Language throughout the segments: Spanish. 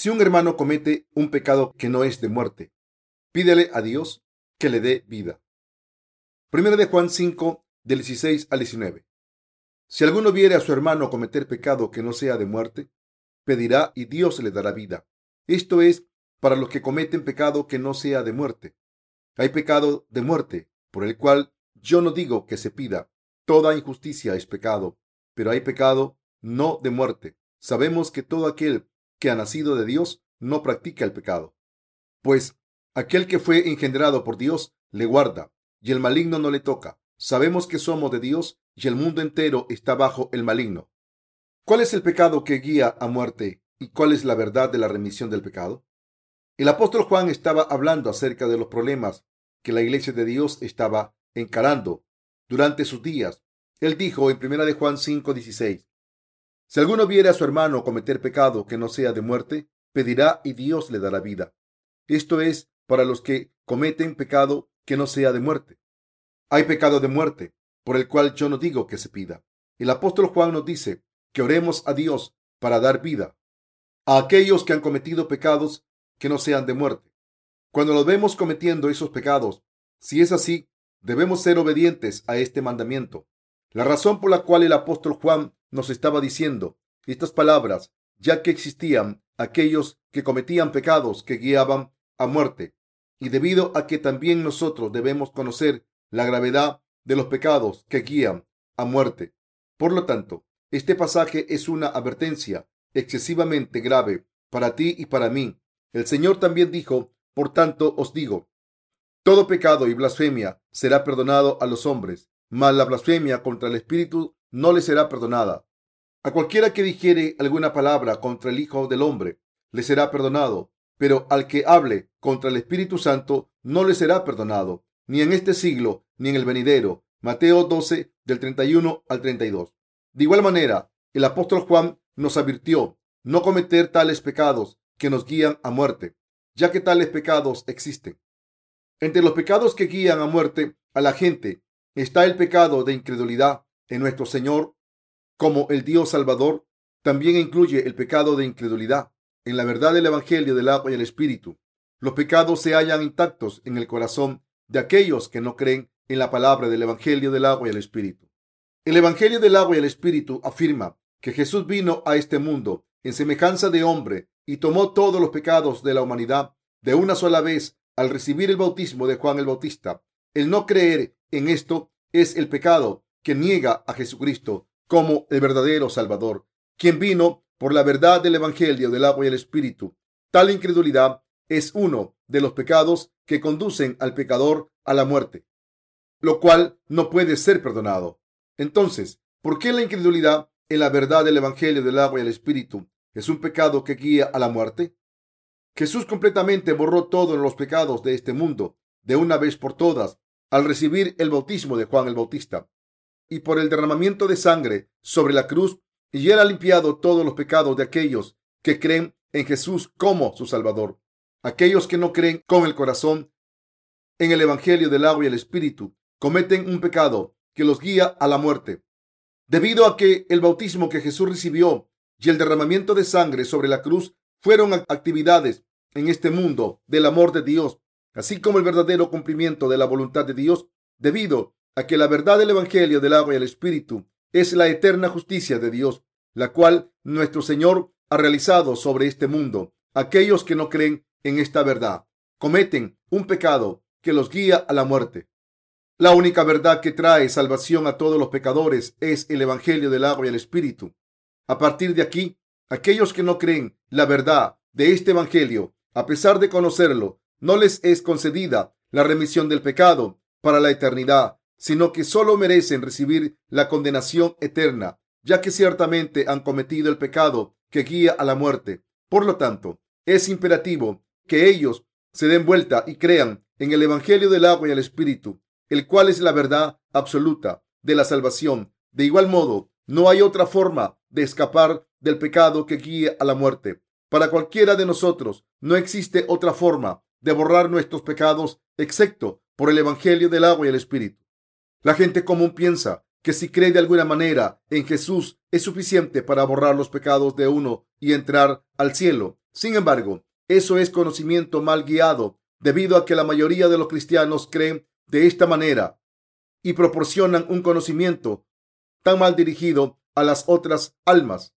Si un hermano comete un pecado que no es de muerte, pídele a Dios que le dé vida. Primero de Juan 5, del 16 al 19. Si alguno viere a su hermano cometer pecado que no sea de muerte, pedirá y Dios le dará vida. Esto es para los que cometen pecado que no sea de muerte. Hay pecado de muerte, por el cual yo no digo que se pida. Toda injusticia es pecado, pero hay pecado no de muerte. Sabemos que todo aquel que ha nacido de Dios no practica el pecado. Pues aquel que fue engendrado por Dios le guarda, y el maligno no le toca. Sabemos que somos de Dios y el mundo entero está bajo el maligno. ¿Cuál es el pecado que guía a muerte y cuál es la verdad de la remisión del pecado? El apóstol Juan estaba hablando acerca de los problemas que la iglesia de Dios estaba encarando durante sus días. Él dijo en 1 de Juan 5:16, si alguno viere a su hermano cometer pecado que no sea de muerte, pedirá y Dios le dará vida. Esto es para los que cometen pecado que no sea de muerte. Hay pecado de muerte, por el cual yo no digo que se pida. El apóstol Juan nos dice que oremos a Dios para dar vida a aquellos que han cometido pecados que no sean de muerte. Cuando los vemos cometiendo esos pecados, si es así, debemos ser obedientes a este mandamiento. La razón por la cual el apóstol Juan nos estaba diciendo estas palabras, ya que existían aquellos que cometían pecados que guiaban a muerte, y debido a que también nosotros debemos conocer la gravedad de los pecados que guían a muerte. Por lo tanto, este pasaje es una advertencia excesivamente grave para ti y para mí. El Señor también dijo, por tanto os digo, todo pecado y blasfemia será perdonado a los hombres, mas la blasfemia contra el Espíritu no le será perdonada. A cualquiera que dijere alguna palabra contra el Hijo del Hombre, le será perdonado, pero al que hable contra el Espíritu Santo, no le será perdonado, ni en este siglo, ni en el venidero. Mateo 12, del 31 al 32. De igual manera, el apóstol Juan nos advirtió no cometer tales pecados que nos guían a muerte, ya que tales pecados existen. Entre los pecados que guían a muerte a la gente está el pecado de incredulidad en nuestro Señor como el Dios Salvador, también incluye el pecado de incredulidad en la verdad del Evangelio del agua y el Espíritu. Los pecados se hallan intactos en el corazón de aquellos que no creen en la palabra del Evangelio del agua y el Espíritu. El Evangelio del agua y el Espíritu afirma que Jesús vino a este mundo en semejanza de hombre y tomó todos los pecados de la humanidad de una sola vez al recibir el bautismo de Juan el Bautista. El no creer en esto es el pecado que niega a Jesucristo como el verdadero Salvador, quien vino por la verdad del Evangelio del agua y el Espíritu. Tal incredulidad es uno de los pecados que conducen al pecador a la muerte, lo cual no puede ser perdonado. Entonces, ¿por qué la incredulidad en la verdad del Evangelio del agua y el Espíritu es un pecado que guía a la muerte? Jesús completamente borró todos los pecados de este mundo de una vez por todas al recibir el bautismo de Juan el Bautista y por el derramamiento de sangre sobre la cruz y él ha limpiado todos los pecados de aquellos que creen en Jesús como su Salvador. Aquellos que no creen con el corazón en el Evangelio del agua y el Espíritu cometen un pecado que los guía a la muerte. Debido a que el bautismo que Jesús recibió y el derramamiento de sangre sobre la cruz fueron actividades en este mundo del amor de Dios, así como el verdadero cumplimiento de la voluntad de Dios, debido a que la verdad del Evangelio del agua y el Espíritu es la eterna justicia de Dios, la cual nuestro Señor ha realizado sobre este mundo. Aquellos que no creen en esta verdad cometen un pecado que los guía a la muerte. La única verdad que trae salvación a todos los pecadores es el Evangelio del agua y el Espíritu. A partir de aquí, aquellos que no creen la verdad de este Evangelio, a pesar de conocerlo, no les es concedida la remisión del pecado para la eternidad, sino que solo merecen recibir la condenación eterna, ya que ciertamente han cometido el pecado que guía a la muerte. Por lo tanto, es imperativo que ellos se den vuelta y crean en el Evangelio del agua y el Espíritu, el cual es la verdad absoluta de la salvación. De igual modo, no hay otra forma de escapar del pecado que guía a la muerte. Para cualquiera de nosotros no existe otra forma de borrar nuestros pecados excepto por el Evangelio del agua y el Espíritu. La gente común piensa que si cree de alguna manera en Jesús es suficiente para borrar los pecados de uno y entrar al cielo. Sin embargo, eso es conocimiento mal guiado, debido a que la mayoría de los cristianos creen de esta manera y proporcionan un conocimiento tan mal dirigido a las otras almas.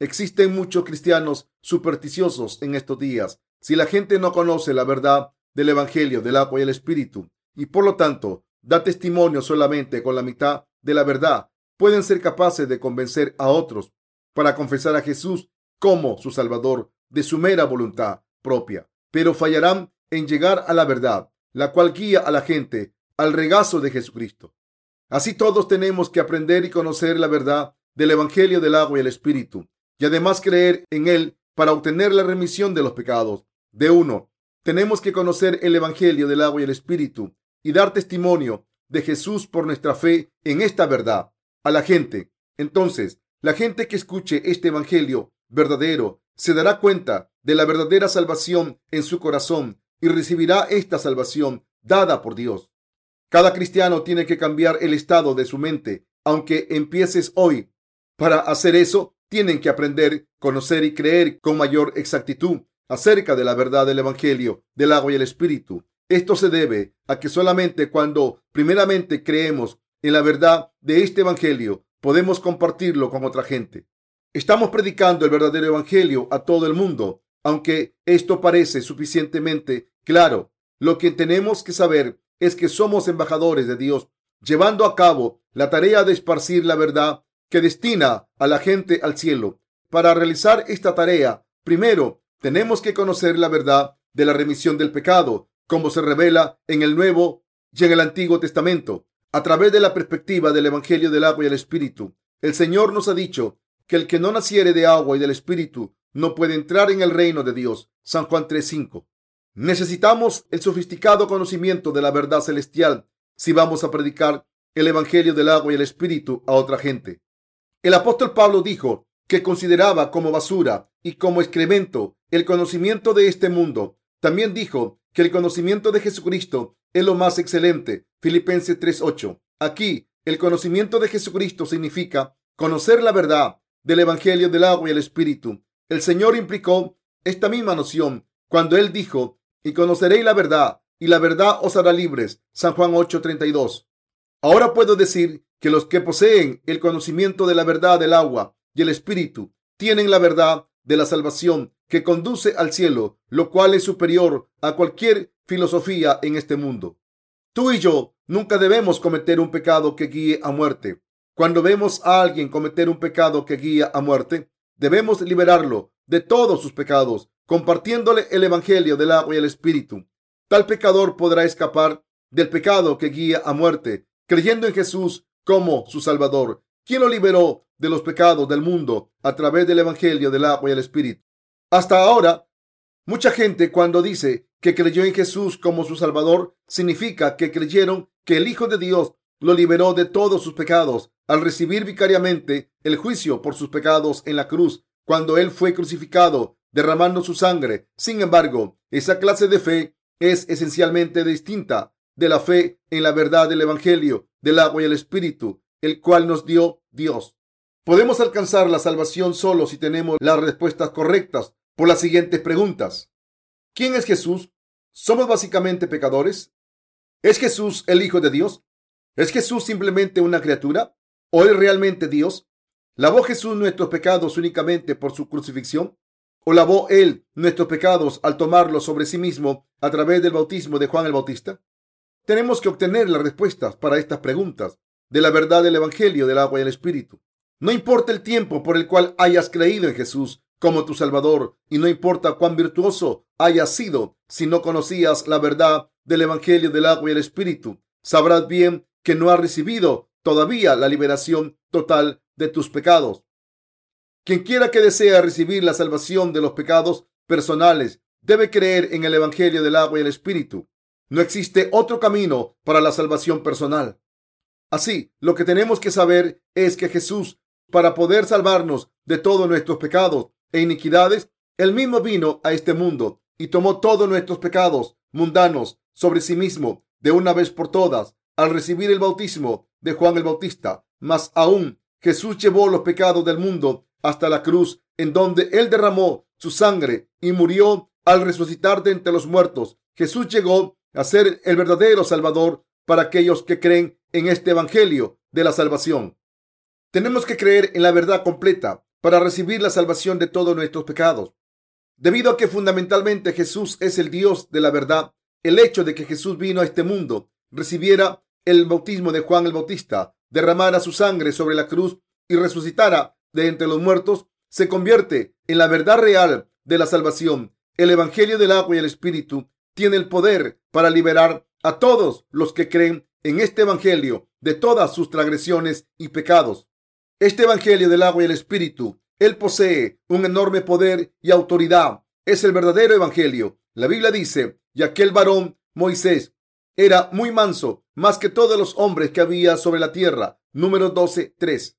Existen muchos cristianos supersticiosos en estos días. Si la gente no conoce la verdad del Evangelio del agua y el Espíritu y por lo tanto da testimonio solamente con la mitad de la verdad, pueden ser capaces de convencer a otros para confesar a Jesús como su Salvador de su mera voluntad propia, pero fallarán en llegar a la verdad, la cual guía a la gente al regazo de Jesucristo. Así todos tenemos que aprender y conocer la verdad del Evangelio del agua y el Espíritu, y además creer en él para obtener la remisión de los pecados. De uno, tenemos que conocer el Evangelio del agua y el Espíritu y dar testimonio de Jesús por nuestra fe en esta verdad a la gente. Entonces, la gente que escuche este Evangelio verdadero se dará cuenta de la verdadera salvación en su corazón y recibirá esta salvación dada por Dios. Cada cristiano tiene que cambiar el estado de su mente, aunque empieces hoy. Para hacer eso, tienen que aprender, conocer y creer con mayor exactitud acerca de la verdad del Evangelio, del agua y el Espíritu. Esto se debe a que solamente cuando primeramente creemos en la verdad de este Evangelio, podemos compartirlo con otra gente. Estamos predicando el verdadero Evangelio a todo el mundo, aunque esto parece suficientemente claro. Lo que tenemos que saber es que somos embajadores de Dios, llevando a cabo la tarea de esparcir la verdad que destina a la gente al cielo. Para realizar esta tarea, primero tenemos que conocer la verdad de la remisión del pecado, como se revela en el Nuevo y en el Antiguo Testamento, a través de la perspectiva del Evangelio del agua y el Espíritu. El Señor nos ha dicho que el que no naciere de agua y del Espíritu no puede entrar en el reino de Dios. San Juan 3:5. Necesitamos el sofisticado conocimiento de la verdad celestial si vamos a predicar el Evangelio del agua y el Espíritu a otra gente. El apóstol Pablo dijo que consideraba como basura y como excremento el conocimiento de este mundo. También dijo que el conocimiento de Jesucristo es lo más excelente. Filipenses 3:8. Aquí, el conocimiento de Jesucristo significa conocer la verdad del Evangelio del agua y el Espíritu. El Señor implicó esta misma noción cuando Él dijo y conoceréis la verdad, y la verdad os hará libres. San Juan 8:32. Ahora puedo decir que los que poseen el conocimiento de la verdad del agua y el espíritu tienen la verdad de la salvación que conduce al cielo, lo cual es superior a cualquier filosofía en este mundo. Tú y yo nunca debemos cometer un pecado que guíe a muerte. Cuando vemos a alguien cometer un pecado que guía a muerte, debemos liberarlo de todos sus pecados compartiéndole el Evangelio del agua y el Espíritu. Tal pecador podrá escapar del pecado que guía a muerte, creyendo en Jesús como su Salvador, quien lo liberó de los pecados del mundo a través del Evangelio del agua y el Espíritu. Hasta ahora, mucha gente cuando dice que creyó en Jesús como su Salvador, significa que creyeron que el Hijo de Dios lo liberó de todos sus pecados al recibir vicariamente el juicio por sus pecados en la cruz cuando Él fue crucificado derramando su sangre. Sin embargo, esa clase de fe es esencialmente distinta de la fe en la verdad del Evangelio, del agua y el Espíritu, el cual nos dio Dios. Podemos alcanzar la salvación solo si tenemos las respuestas correctas por las siguientes preguntas. ¿Quién es Jesús? ¿Somos básicamente pecadores? ¿Es Jesús el Hijo de Dios? ¿Es Jesús simplemente una criatura? ¿O es realmente Dios? ¿Lavó Jesús nuestros pecados únicamente por su crucifixión? ¿O lavó él nuestros pecados al tomarlos sobre sí mismo a través del bautismo de Juan el Bautista? Tenemos que obtener las respuestas para estas preguntas de la verdad del Evangelio del agua y el Espíritu. No importa el tiempo por el cual hayas creído en Jesús como tu Salvador y no importa cuán virtuoso hayas sido si no conocías la verdad del Evangelio del agua y el Espíritu, sabrás bien que no has recibido todavía la liberación total de tus pecados. Quien quiera que desea recibir la salvación de los pecados personales debe creer en el Evangelio del agua y el Espíritu. No existe otro camino para la salvación personal. Así, lo que tenemos que saber es que Jesús, para poder salvarnos de todos nuestros pecados e iniquidades, él mismo vino a este mundo y tomó todos nuestros pecados mundanos sobre sí mismo de una vez por todas al recibir el bautismo de Juan el Bautista. Más aún, Jesús llevó los pecados del mundo hasta la cruz, en donde Él derramó su sangre y murió al resucitar de entre los muertos. Jesús llegó a ser el verdadero Salvador para aquellos que creen en este Evangelio de la salvación. Tenemos que creer en la verdad completa para recibir la salvación de todos nuestros pecados. Debido a que fundamentalmente Jesús es el Dios de la verdad, el hecho de que Jesús vino a este mundo, recibiera el bautismo de Juan el Bautista, derramara su sangre sobre la cruz y resucitara de entre los muertos, se convierte en la verdad real de la salvación. El Evangelio del agua y el Espíritu tiene el poder para liberar a todos los que creen en este Evangelio de todas sus transgresiones y pecados. Este Evangelio del agua y el Espíritu, él posee un enorme poder y autoridad. Es el verdadero Evangelio. La Biblia dice, y aquel varón, Moisés, era muy manso, más que todos los hombres que había sobre la tierra. Número 12, 3.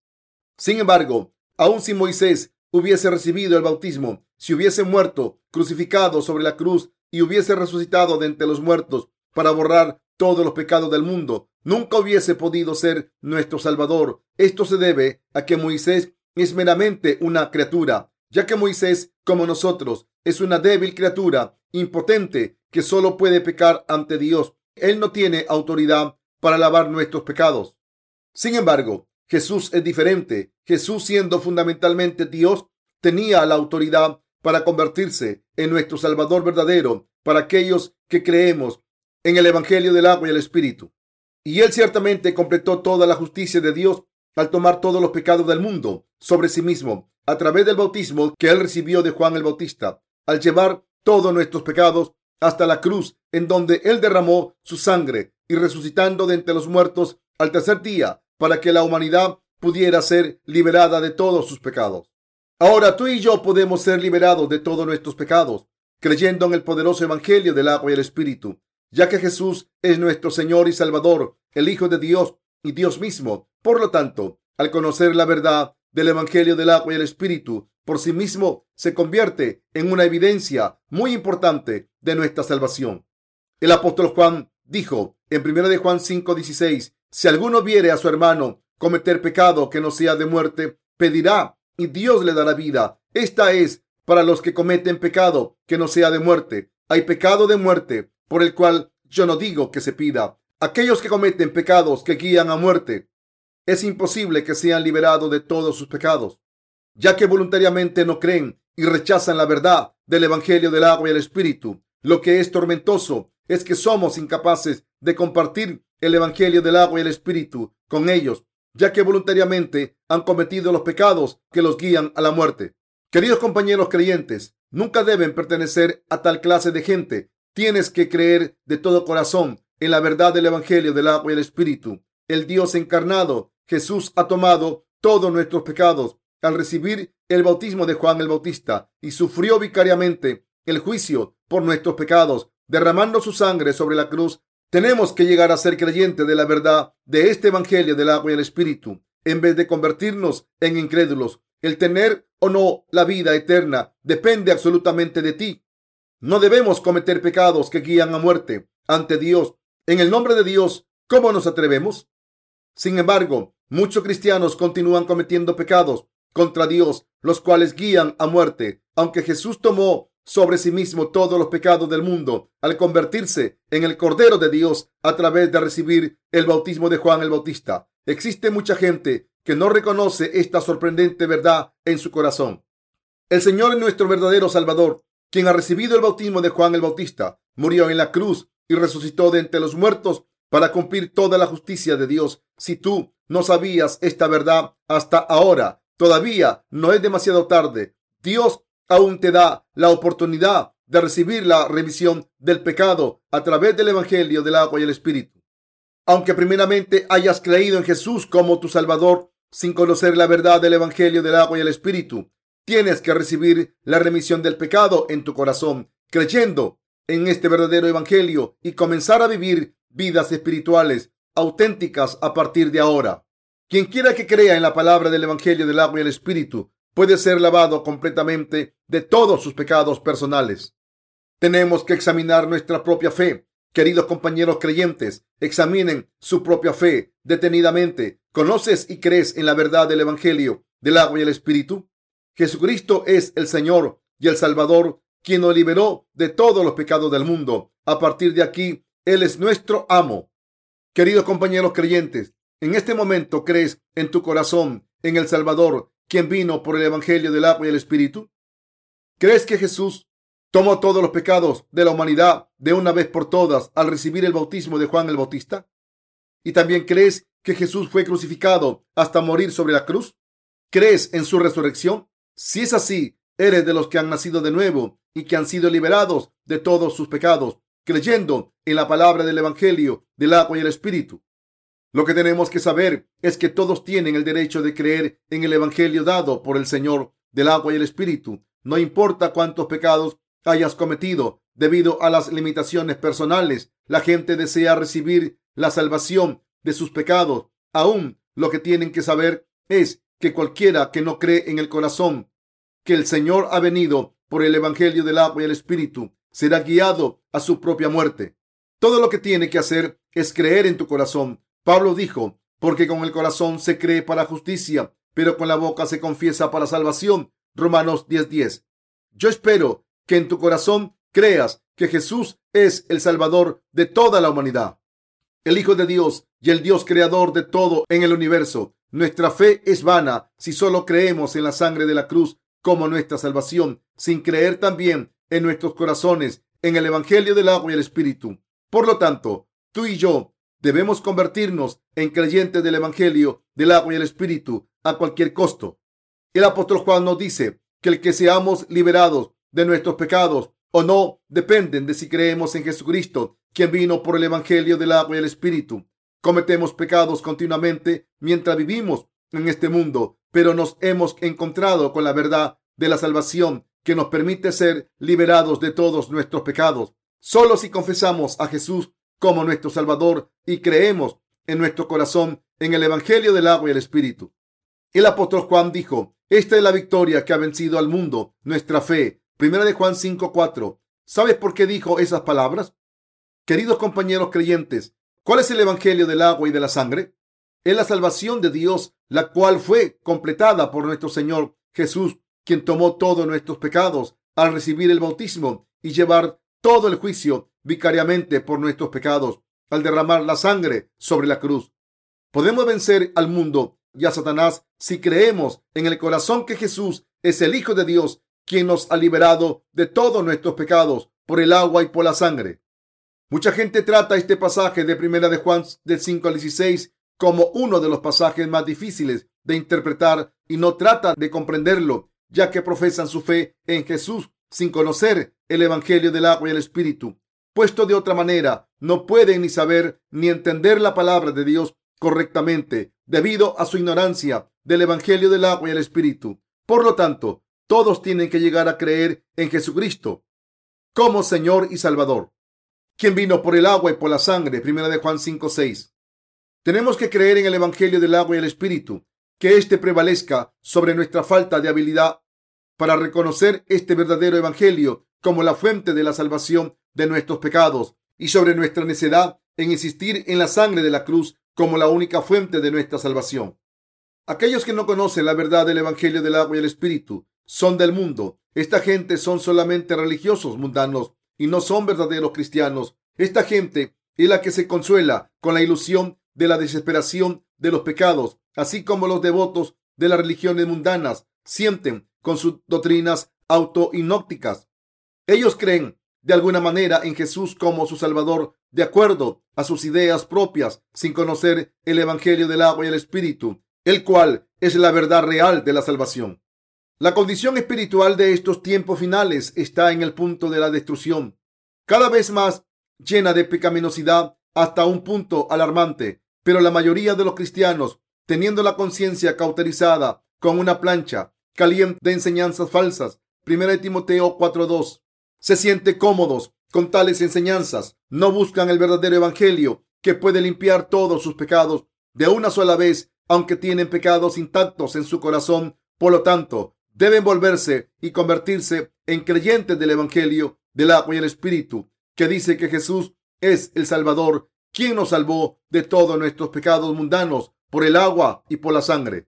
Sin embargo, aun si Moisés hubiese recibido el bautismo, si hubiese muerto crucificado sobre la cruz y hubiese resucitado de entre los muertos para borrar todos los pecados del mundo, nunca hubiese podido ser nuestro Salvador. Esto se debe a que Moisés es meramente una criatura, ya que Moisés, como nosotros, es una débil criatura, impotente, que solo puede pecar ante Dios. Él no tiene autoridad para lavar nuestros pecados. Sin embargo, Jesús es diferente. Jesús, siendo fundamentalmente Dios, tenía la autoridad para convertirse en nuestro Salvador verdadero para aquellos que creemos en el Evangelio del agua y el Espíritu. Y él ciertamente completó toda la justicia de Dios al tomar todos los pecados del mundo sobre sí mismo a través del bautismo que él recibió de Juan el Bautista, al llevar todos nuestros pecados hasta la cruz en donde él derramó su sangre y resucitando de entre los muertos al tercer día para que la humanidad pudiera ser liberada de todos sus pecados. Ahora tú y yo podemos ser liberados de todos nuestros pecados creyendo en el poderoso evangelio del agua y el espíritu ya que Jesús es nuestro Señor y Salvador, el Hijo de Dios y Dios mismo. Por lo tanto, al conocer la verdad del Evangelio del agua y el Espíritu, por sí mismo se convierte en una evidencia muy importante de nuestra salvación. El apóstol Juan dijo en 1 de Juan 5:16, si alguno viere a su hermano cometer pecado que no sea de muerte, pedirá y Dios le dará vida. Esta es para los que cometen pecado que no sea de muerte. Hay pecado de muerte por el cual yo no digo que se pida. Aquellos que cometen pecados que guían a muerte, es imposible que sean liberados de todos sus pecados, ya que voluntariamente no creen y rechazan la verdad del Evangelio del agua y el Espíritu. Lo que es tormentoso es que somos incapaces de compartir el Evangelio del agua y el Espíritu con ellos, ya que voluntariamente han cometido los pecados que los guían a la muerte. Queridos compañeros creyentes, nunca deben pertenecer a tal clase de gente Tienes que creer de todo corazón en la verdad del Evangelio del agua y el Espíritu. El Dios encarnado, Jesús, ha tomado todos nuestros pecados al recibir el bautismo de Juan el Bautista y sufrió vicariamente el juicio por nuestros pecados, derramando su sangre sobre la cruz. Tenemos que llegar a ser creyentes de la verdad de este Evangelio del agua y el Espíritu, en vez de convertirnos en incrédulos. El tener o no la vida eterna depende absolutamente de ti. No debemos cometer pecados que guían a muerte ante Dios. En el nombre de Dios, ¿cómo nos atrevemos? Sin embargo, muchos cristianos continúan cometiendo pecados contra Dios, los cuales guían a muerte, aunque Jesús tomó sobre sí mismo todos los pecados del mundo al convertirse en el Cordero de Dios a través de recibir el bautismo de Juan el Bautista. Existe mucha gente que no reconoce esta sorprendente verdad en su corazón. El Señor es nuestro verdadero Salvador quien ha recibido el bautismo de Juan el Bautista, murió en la cruz y resucitó de entre los muertos para cumplir toda la justicia de Dios. Si tú no sabías esta verdad hasta ahora, todavía no es demasiado tarde. Dios aún te da la oportunidad de recibir la remisión del pecado a través del Evangelio del agua y el Espíritu. Aunque primeramente hayas creído en Jesús como tu Salvador, sin conocer la verdad del Evangelio del agua y el Espíritu, Tienes que recibir la remisión del pecado en tu corazón, creyendo en este verdadero evangelio y comenzar a vivir vidas espirituales auténticas a partir de ahora. Quien quiera que crea en la palabra del evangelio del agua y el espíritu puede ser lavado completamente de todos sus pecados personales. Tenemos que examinar nuestra propia fe. Queridos compañeros creyentes, examinen su propia fe detenidamente. ¿Conoces y crees en la verdad del Evangelio del agua y el Espíritu? Jesucristo es el Señor y el Salvador, quien nos liberó de todos los pecados del mundo. A partir de aquí, Él es nuestro amo. Queridos compañeros creyentes, en este momento crees en tu corazón en el Salvador, quien vino por el Evangelio del agua y el Espíritu. ¿Crees que Jesús tomó todos los pecados de la humanidad de una vez por todas al recibir el bautismo de Juan el Bautista? ¿Y también crees que Jesús fue crucificado hasta morir sobre la cruz? ¿Crees en su resurrección? Si es así, eres de los que han nacido de nuevo y que han sido liberados de todos sus pecados, creyendo en la palabra del Evangelio del agua y el Espíritu. Lo que tenemos que saber es que todos tienen el derecho de creer en el Evangelio dado por el Señor del agua y el Espíritu. No importa cuántos pecados hayas cometido debido a las limitaciones personales, la gente desea recibir la salvación de sus pecados. Aún lo que tienen que saber es que cualquiera que no cree en el corazón que el Señor ha venido por el Evangelio del agua y el Espíritu será guiado a su propia muerte. Todo lo que tiene que hacer es creer en tu corazón. Pablo dijo, porque con el corazón se cree para justicia, pero con la boca se confiesa para salvación. Romanos 10:10. Yo espero que en tu corazón creas que Jesús es el Salvador de toda la humanidad, el Hijo de Dios y el Dios creador de todo en el universo. Nuestra fe es vana si solo creemos en la sangre de la cruz como nuestra salvación, sin creer también en nuestros corazones en el Evangelio del agua y el Espíritu. Por lo tanto, tú y yo debemos convertirnos en creyentes del Evangelio del agua y el Espíritu a cualquier costo. El apóstol Juan nos dice que el que seamos liberados de nuestros pecados o no dependen de si creemos en Jesucristo, quien vino por el Evangelio del agua y el Espíritu. Cometemos pecados continuamente mientras vivimos en este mundo, pero nos hemos encontrado con la verdad de la salvación que nos permite ser liberados de todos nuestros pecados. Solo si confesamos a Jesús como nuestro Salvador y creemos en nuestro corazón en el Evangelio del agua y el Espíritu. El apóstol Juan dijo, esta es la victoria que ha vencido al mundo, nuestra fe. Primera de Juan 5:4. ¿Sabes por qué dijo esas palabras? Queridos compañeros creyentes, ¿cuál es el Evangelio del agua y de la sangre? Es la salvación de Dios, la cual fue completada por nuestro Señor Jesús, quien tomó todos nuestros pecados al recibir el bautismo y llevar todo el juicio vicariamente por nuestros pecados al derramar la sangre sobre la cruz. Podemos vencer al mundo y a Satanás si creemos en el corazón que Jesús es el Hijo de Dios, quien nos ha liberado de todos nuestros pecados por el agua y por la sangre. Mucha gente trata este pasaje de Primera de Juan del 5 al 16 como uno de los pasajes más difíciles de interpretar y no trata de comprenderlo, ya que profesan su fe en Jesús sin conocer el Evangelio del agua y el Espíritu. Puesto de otra manera, no pueden ni saber ni entender la palabra de Dios correctamente debido a su ignorancia del Evangelio del agua y el Espíritu. Por lo tanto, todos tienen que llegar a creer en Jesucristo como Señor y Salvador, quien vino por el agua y por la sangre. Primera de Juan 5, 6. Tenemos que creer en el Evangelio del agua y el Espíritu, que éste prevalezca sobre nuestra falta de habilidad para reconocer este verdadero Evangelio como la fuente de la salvación de nuestros pecados y sobre nuestra necedad en insistir en la sangre de la cruz como la única fuente de nuestra salvación. Aquellos que no conocen la verdad del Evangelio del agua y el Espíritu son del mundo. Esta gente son solamente religiosos mundanos y no son verdaderos cristianos. Esta gente es la que se consuela con la ilusión de la desesperación de los pecados, así como los devotos de las religiones mundanas sienten con sus doctrinas autoinópticas. Ellos creen de alguna manera en Jesús como su Salvador de acuerdo a sus ideas propias sin conocer el Evangelio del agua y el Espíritu, el cual es la verdad real de la salvación. La condición espiritual de estos tiempos finales está en el punto de la destrucción, cada vez más llena de pecaminosidad hasta un punto alarmante. Pero la mayoría de los cristianos, teniendo la conciencia cauterizada con una plancha caliente de enseñanzas falsas, 1 Timoteo 4.2, se sienten cómodos con tales enseñanzas. No buscan el verdadero evangelio que puede limpiar todos sus pecados de una sola vez, aunque tienen pecados intactos en su corazón. Por lo tanto, deben volverse y convertirse en creyentes del evangelio del agua y el espíritu, que dice que Jesús es el Salvador ¿Quién nos salvó de todos nuestros pecados mundanos por el agua y por la sangre.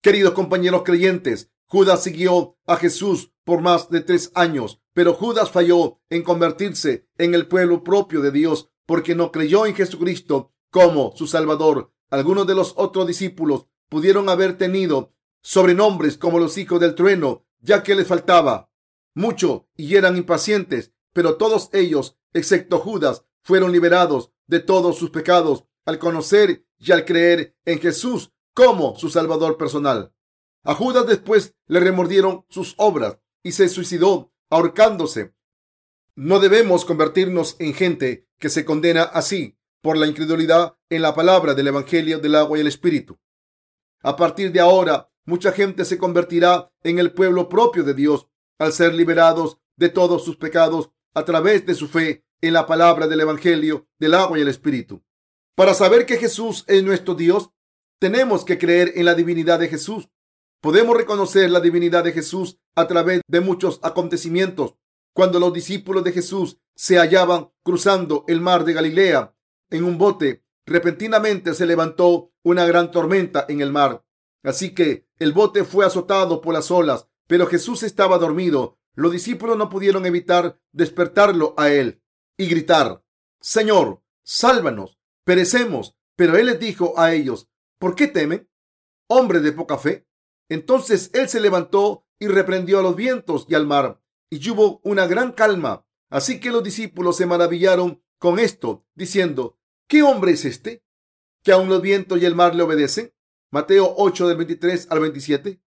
Queridos compañeros creyentes, Judas siguió a Jesús por más de tres años, pero Judas falló en convertirse en el pueblo propio de Dios porque no creyó en Jesucristo como su Salvador. Algunos de los otros discípulos pudieron haber tenido sobrenombres como los hijos del trueno, ya que les faltaba mucho y eran impacientes, pero todos ellos, excepto Judas, fueron liberados de todos sus pecados al conocer y al creer en Jesús como su Salvador personal. A Judas después le remordieron sus obras y se suicidó ahorcándose. No debemos convertirnos en gente que se condena así por la incredulidad en la palabra del Evangelio del agua y el Espíritu. A partir de ahora, mucha gente se convertirá en el pueblo propio de Dios al ser liberados de todos sus pecados a través de su fe en la palabra del Evangelio del agua y el Espíritu. Para saber que Jesús es nuestro Dios, tenemos que creer en la divinidad de Jesús. Podemos reconocer la divinidad de Jesús a través de muchos acontecimientos. Cuando los discípulos de Jesús se hallaban cruzando el mar de Galilea en un bote, repentinamente se levantó una gran tormenta en el mar. Así que el bote fue azotado por las olas, pero Jesús estaba dormido. Los discípulos no pudieron evitar despertarlo a él y gritar, Señor, sálvanos, perecemos. Pero él les dijo a ellos, ¿por qué temen? Hombre de poca fe. Entonces él se levantó y reprendió a los vientos y al mar, y hubo una gran calma. Así que los discípulos se maravillaron con esto, diciendo, ¿qué hombre es este? Que aun los vientos y el mar le obedecen. Mateo 8 del 23 al 27.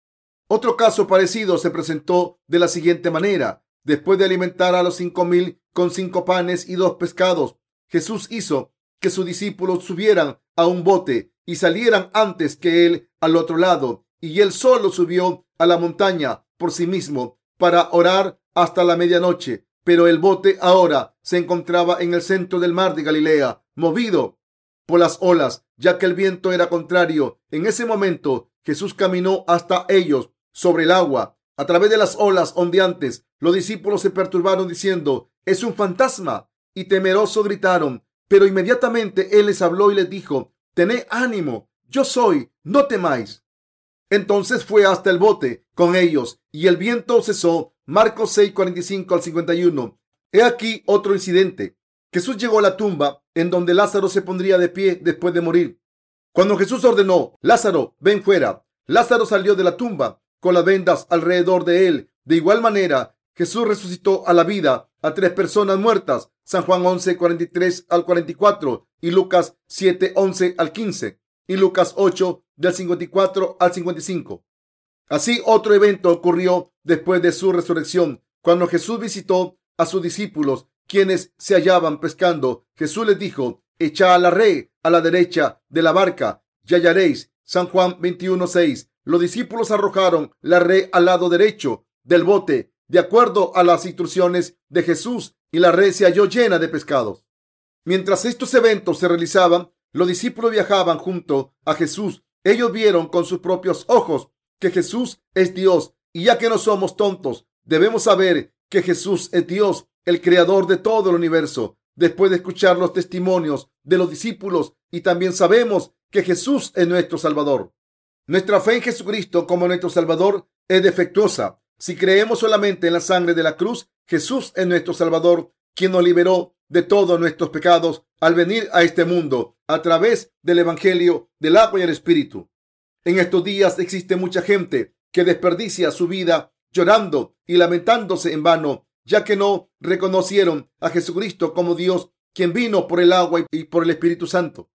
Otro caso parecido se presentó de la siguiente manera. Después de alimentar a los cinco mil con cinco panes y dos pescados, Jesús hizo que sus discípulos subieran a un bote y salieran antes que él al otro lado, y él solo subió a la montaña por sí mismo para orar hasta la medianoche. Pero el bote ahora se encontraba en el centro del mar de Galilea, movido por las olas, ya que el viento era contrario. En ese momento Jesús caminó hasta ellos sobre el agua, a través de las olas ondeantes. Los discípulos se perturbaron diciendo, es un fantasma, y temeroso gritaron. Pero inmediatamente Él les habló y les dijo, tened ánimo, yo soy, no temáis. Entonces fue hasta el bote con ellos y el viento cesó. Marcos 6, 45 al 51. He aquí otro incidente. Jesús llegó a la tumba en donde Lázaro se pondría de pie después de morir. Cuando Jesús ordenó, Lázaro, ven fuera, Lázaro salió de la tumba con las vendas alrededor de él. De igual manera, Jesús resucitó a la vida a tres personas muertas. San Juan 11, 43 al 44 y Lucas 7, 11 al 15 y Lucas 8 del 54 al 55. Así otro evento ocurrió después de su resurrección, cuando Jesús visitó a sus discípulos, quienes se hallaban pescando. Jesús les dijo, echad la red a la derecha de la barca y hallaréis. San Juan 21, 6. Los discípulos arrojaron la red al lado derecho del bote, de acuerdo a las instrucciones de Jesús, y la red se halló llena de pescados. Mientras estos eventos se realizaban, los discípulos viajaban junto a Jesús. Ellos vieron con sus propios ojos que Jesús es Dios. Y ya que no somos tontos, debemos saber que Jesús es Dios, el creador de todo el universo. Después de escuchar los testimonios de los discípulos y también sabemos que Jesús es nuestro Salvador. Nuestra fe en Jesucristo como nuestro Salvador es defectuosa. Si creemos solamente en la sangre de la cruz, Jesús es nuestro Salvador, quien nos liberó de todos nuestros pecados al venir a este mundo a través del Evangelio del agua y el Espíritu. En estos días existe mucha gente que desperdicia su vida llorando y lamentándose en vano, ya que no reconocieron a Jesucristo como Dios, quien vino por el agua y por el Espíritu Santo.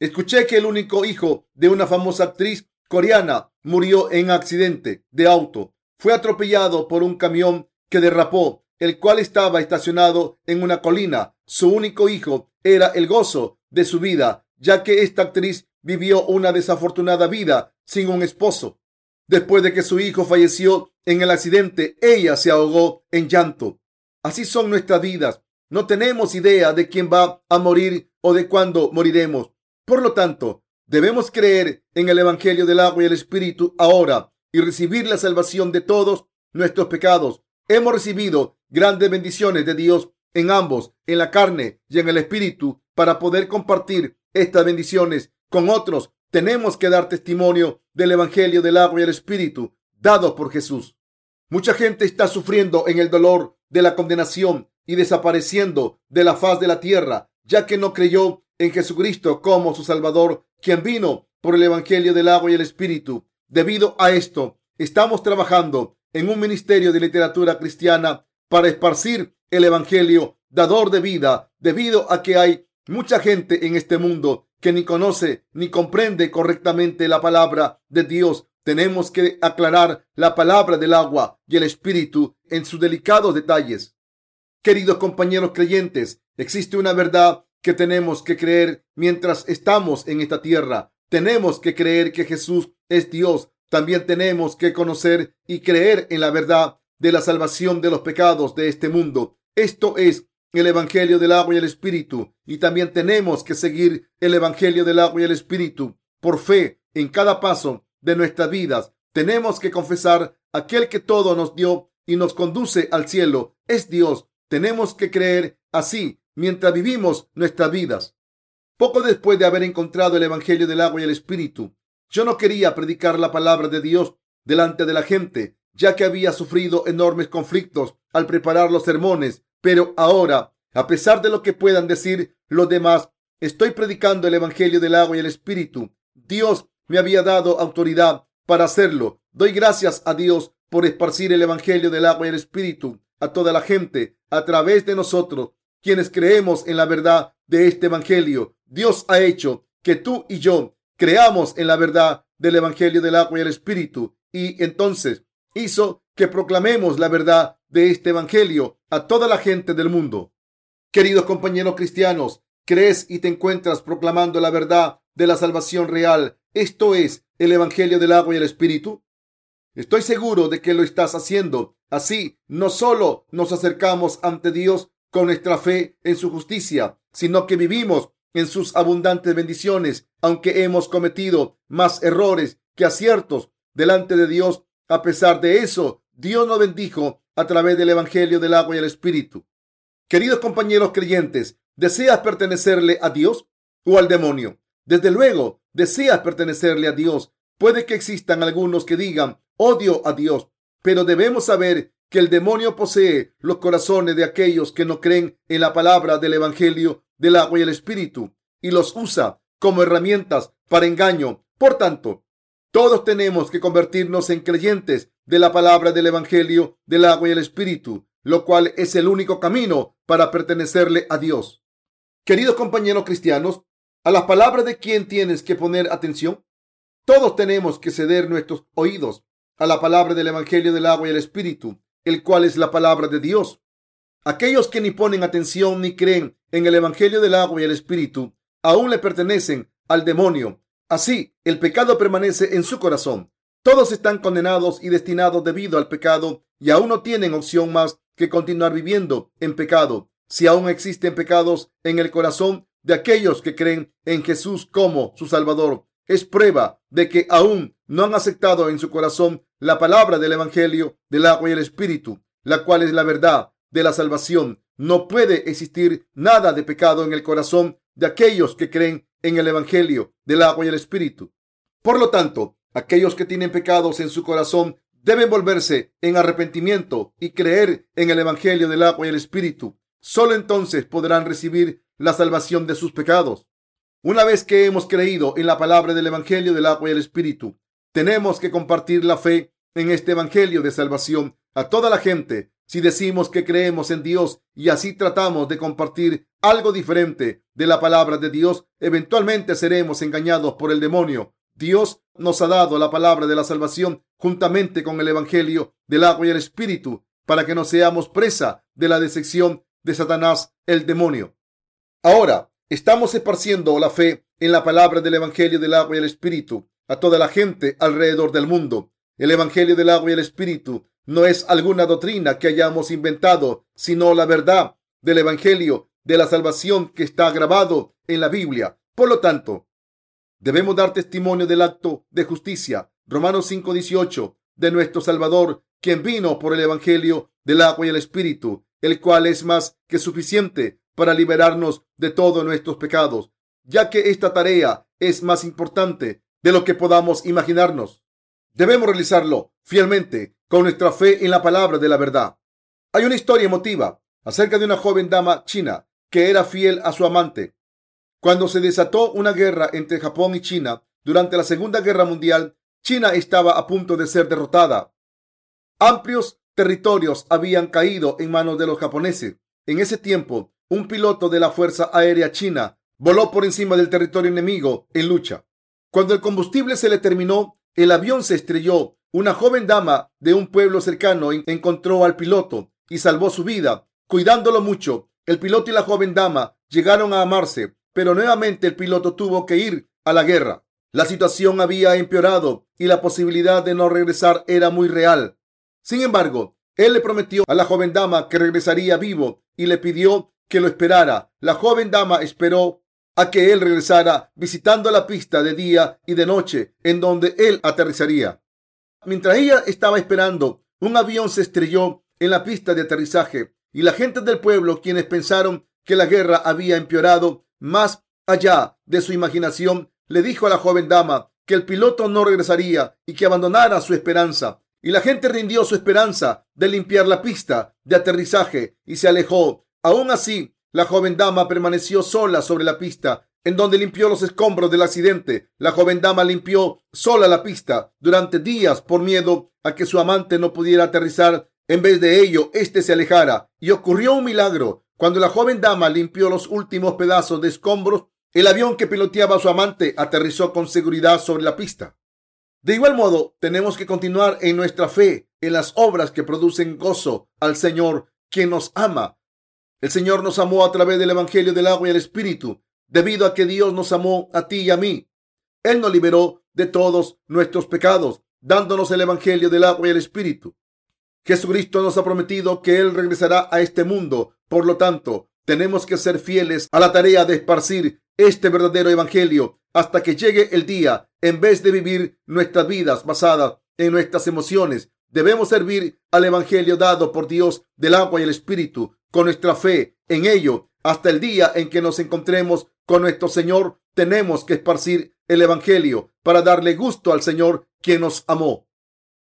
Escuché que el único hijo de una famosa actriz coreana murió en accidente de auto. Fue atropellado por un camión que derrapó, el cual estaba estacionado en una colina. Su único hijo era el gozo de su vida, ya que esta actriz vivió una desafortunada vida sin un esposo. Después de que su hijo falleció en el accidente, ella se ahogó en llanto. Así son nuestras vidas. No tenemos idea de quién va a morir o de cuándo moriremos. Por lo tanto, debemos creer en el Evangelio del agua y el Espíritu ahora y recibir la salvación de todos nuestros pecados. Hemos recibido grandes bendiciones de Dios en ambos, en la carne y en el Espíritu, para poder compartir estas bendiciones con otros. Tenemos que dar testimonio del Evangelio del agua y el Espíritu dado por Jesús. Mucha gente está sufriendo en el dolor de la condenación y desapareciendo de la faz de la tierra, ya que no creyó en Jesucristo como su Salvador, quien vino por el Evangelio del agua y el Espíritu. Debido a esto, estamos trabajando en un ministerio de literatura cristiana para esparcir el Evangelio dador de vida, debido a que hay mucha gente en este mundo que ni conoce ni comprende correctamente la palabra de Dios. Tenemos que aclarar la palabra del agua y el espíritu en sus delicados detalles. Queridos compañeros creyentes, existe una verdad que tenemos que creer mientras estamos en esta tierra. Tenemos que creer que Jesús es Dios. También tenemos que conocer y creer en la verdad de la salvación de los pecados de este mundo. Esto es el Evangelio del agua y el Espíritu. Y también tenemos que seguir el Evangelio del agua y el Espíritu por fe en cada paso de nuestras vidas. Tenemos que confesar aquel que todo nos dio y nos conduce al cielo. Es Dios. Tenemos que creer así mientras vivimos nuestras vidas. Poco después de haber encontrado el Evangelio del agua y el Espíritu, yo no quería predicar la palabra de Dios delante de la gente, ya que había sufrido enormes conflictos al preparar los sermones pero ahora, a pesar de lo que puedan decir los demás, estoy predicando el Evangelio del agua y el Espíritu. Dios me había dado autoridad para hacerlo. Doy gracias a Dios por esparcir el Evangelio del agua y el Espíritu a toda la gente a través de nosotros, quienes creemos en la verdad de este Evangelio. Dios ha hecho que tú y yo creamos en la verdad del Evangelio del agua y el Espíritu y entonces hizo que proclamemos la verdad de este Evangelio a toda la gente del mundo. Queridos compañeros cristianos, crees y te encuentras proclamando la verdad de la salvación real. Esto es el Evangelio del agua y el Espíritu. Estoy seguro de que lo estás haciendo. Así, no solo nos acercamos ante Dios con nuestra fe en su justicia, sino que vivimos en sus abundantes bendiciones, aunque hemos cometido más errores que aciertos delante de Dios. A pesar de eso, Dios nos bendijo a través del Evangelio del agua y el Espíritu. Queridos compañeros creyentes, ¿deseas pertenecerle a Dios o al demonio? Desde luego, deseas pertenecerle a Dios. Puede que existan algunos que digan, odio a Dios, pero debemos saber que el demonio posee los corazones de aquellos que no creen en la palabra del Evangelio del agua y el Espíritu y los usa como herramientas para engaño. Por tanto, todos tenemos que convertirnos en creyentes de la palabra del Evangelio del agua y el Espíritu, lo cual es el único camino para pertenecerle a Dios. Queridos compañeros cristianos, a las palabras de quién tienes que poner atención. Todos tenemos que ceder nuestros oídos a la palabra del Evangelio del agua y el Espíritu, el cual es la palabra de Dios. Aquellos que ni ponen atención ni creen en el Evangelio del agua y el Espíritu, aún le pertenecen al demonio Así, el pecado permanece en su corazón. Todos están condenados y destinados debido al pecado y aún no tienen opción más que continuar viviendo en pecado. Si aún existen pecados en el corazón de aquellos que creen en Jesús como su Salvador, es prueba de que aún no han aceptado en su corazón la palabra del Evangelio del agua y el Espíritu, la cual es la verdad de la salvación. No puede existir nada de pecado en el corazón de aquellos que creen en el Evangelio del agua y el Espíritu. Por lo tanto, aquellos que tienen pecados en su corazón deben volverse en arrepentimiento y creer en el Evangelio del agua y el Espíritu. Solo entonces podrán recibir la salvación de sus pecados. Una vez que hemos creído en la palabra del Evangelio del agua y el Espíritu, tenemos que compartir la fe en este Evangelio de salvación a toda la gente si decimos que creemos en Dios y así tratamos de compartir algo diferente de la palabra de Dios, eventualmente seremos engañados por el demonio. Dios nos ha dado la palabra de la salvación juntamente con el Evangelio del agua y el Espíritu para que no seamos presa de la decepción de Satanás, el demonio. Ahora, estamos esparciendo la fe en la palabra del Evangelio del agua y el Espíritu a toda la gente alrededor del mundo. El Evangelio del agua y el Espíritu no es alguna doctrina que hayamos inventado, sino la verdad del Evangelio de la salvación que está grabado en la Biblia. Por lo tanto, debemos dar testimonio del acto de justicia, Romanos 5:18, de nuestro Salvador, quien vino por el Evangelio del agua y el Espíritu, el cual es más que suficiente para liberarnos de todos nuestros pecados, ya que esta tarea es más importante de lo que podamos imaginarnos. Debemos realizarlo fielmente con nuestra fe en la palabra de la verdad. Hay una historia emotiva acerca de una joven dama china que era fiel a su amante. Cuando se desató una guerra entre Japón y China durante la Segunda Guerra Mundial, China estaba a punto de ser derrotada. Amplios territorios habían caído en manos de los japoneses. En ese tiempo, un piloto de la Fuerza Aérea China voló por encima del territorio enemigo en lucha. Cuando el combustible se le terminó, el avión se estrelló. Una joven dama de un pueblo cercano encontró al piloto y salvó su vida. Cuidándolo mucho, el piloto y la joven dama llegaron a amarse, pero nuevamente el piloto tuvo que ir a la guerra. La situación había empeorado y la posibilidad de no regresar era muy real. Sin embargo, él le prometió a la joven dama que regresaría vivo y le pidió que lo esperara. La joven dama esperó a que él regresara visitando la pista de día y de noche en donde él aterrizaría. Mientras ella estaba esperando, un avión se estrelló en la pista de aterrizaje y la gente del pueblo, quienes pensaron que la guerra había empeorado más allá de su imaginación, le dijo a la joven dama que el piloto no regresaría y que abandonara su esperanza. Y la gente rindió su esperanza de limpiar la pista de aterrizaje y se alejó. Aún así, la joven dama permaneció sola sobre la pista, en donde limpió los escombros del accidente. La joven dama limpió sola la pista durante días por miedo a que su amante no pudiera aterrizar. En vez de ello, éste se alejara. Y ocurrió un milagro. Cuando la joven dama limpió los últimos pedazos de escombros, el avión que piloteaba a su amante aterrizó con seguridad sobre la pista. De igual modo, tenemos que continuar en nuestra fe, en las obras que producen gozo al Señor, quien nos ama el Señor nos amó a través del Evangelio del agua y el Espíritu, debido a que Dios nos amó a ti y a mí. Él nos liberó de todos nuestros pecados, dándonos el Evangelio del agua y el Espíritu. Jesucristo nos ha prometido que Él regresará a este mundo. Por lo tanto, tenemos que ser fieles a la tarea de esparcir este verdadero Evangelio hasta que llegue el día. En vez de vivir nuestras vidas basadas en nuestras emociones, debemos servir al Evangelio dado por Dios del agua y el Espíritu con nuestra fe en ello hasta el día en que nos encontremos con nuestro Señor. Tenemos que esparcir el Evangelio para darle gusto al Señor quien nos amó.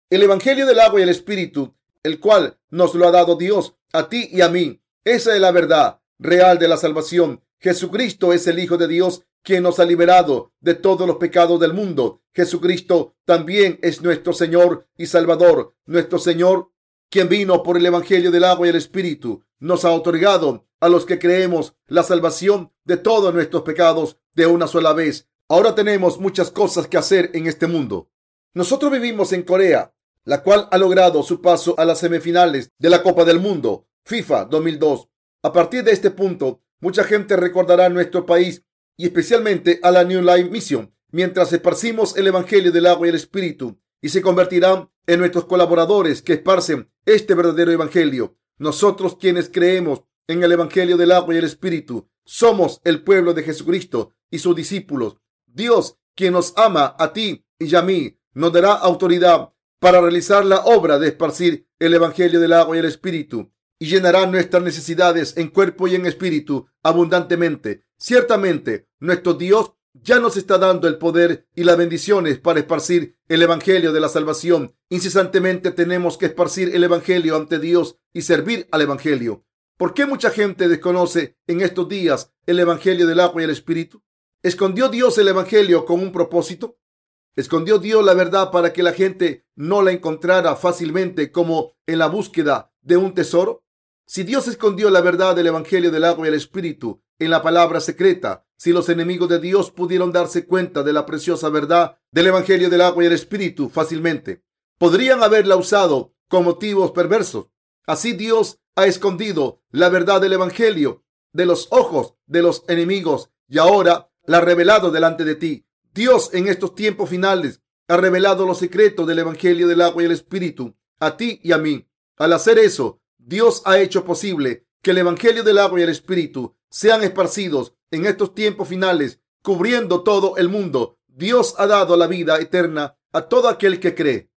El Evangelio del agua y el Espíritu, el cual nos lo ha dado Dios a ti y a mí. Esa es la verdad real de la salvación. Jesucristo es el Hijo de Dios quien nos ha liberado de todos los pecados del mundo. Jesucristo también es nuestro Señor y Salvador. Nuestro Señor quien vino por el Evangelio del agua y el Espíritu, nos ha otorgado a los que creemos la salvación de todos nuestros pecados de una sola vez. Ahora tenemos muchas cosas que hacer en este mundo. Nosotros vivimos en Corea, la cual ha logrado su paso a las semifinales de la Copa del Mundo, FIFA 2002. A partir de este punto, mucha gente recordará nuestro país y especialmente a la New Life Mission mientras esparcimos el Evangelio del agua y el Espíritu y se convertirán en nuestros colaboradores que esparcen este verdadero evangelio. Nosotros quienes creemos en el evangelio del agua y el espíritu, somos el pueblo de Jesucristo y sus discípulos. Dios, quien nos ama a ti y a mí, nos dará autoridad para realizar la obra de esparcir el evangelio del agua y el espíritu y llenará nuestras necesidades en cuerpo y en espíritu abundantemente. Ciertamente, nuestro Dios ya nos está dando el poder y las bendiciones para esparcir el Evangelio de la salvación. Incesantemente tenemos que esparcir el Evangelio ante Dios y servir al Evangelio. ¿Por qué mucha gente desconoce en estos días el Evangelio del agua y el Espíritu? ¿Escondió Dios el Evangelio con un propósito? ¿Escondió Dios la verdad para que la gente no la encontrara fácilmente como en la búsqueda de un tesoro? Si Dios escondió la verdad del Evangelio del agua y el Espíritu en la palabra secreta, si los enemigos de Dios pudieron darse cuenta de la preciosa verdad del Evangelio del agua y el Espíritu fácilmente, podrían haberla usado con motivos perversos. Así Dios ha escondido la verdad del Evangelio de los ojos de los enemigos y ahora la ha revelado delante de ti. Dios en estos tiempos finales ha revelado los secretos del Evangelio del agua y el Espíritu a ti y a mí. Al hacer eso, Dios ha hecho posible que el Evangelio del agua y el Espíritu sean esparcidos en estos tiempos finales, cubriendo todo el mundo. Dios ha dado la vida eterna a todo aquel que cree.